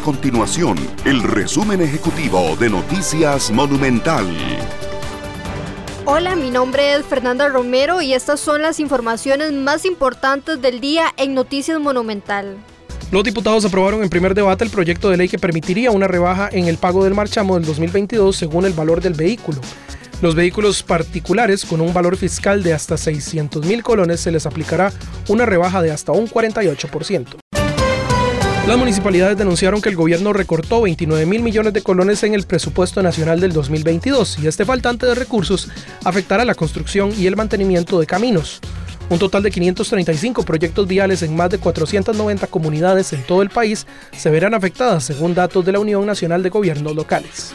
continuación el resumen ejecutivo de Noticias Monumental. Hola, mi nombre es Fernanda Romero y estas son las informaciones más importantes del día en Noticias Monumental. Los diputados aprobaron en primer debate el proyecto de ley que permitiría una rebaja en el pago del marchamo del 2022 según el valor del vehículo. Los vehículos particulares con un valor fiscal de hasta 600 mil colones se les aplicará una rebaja de hasta un 48%. Las municipalidades denunciaron que el gobierno recortó 29 mil millones de colones en el presupuesto nacional del 2022 y este faltante de recursos afectará la construcción y el mantenimiento de caminos. Un total de 535 proyectos viales en más de 490 comunidades en todo el país se verán afectadas según datos de la Unión Nacional de Gobiernos Locales.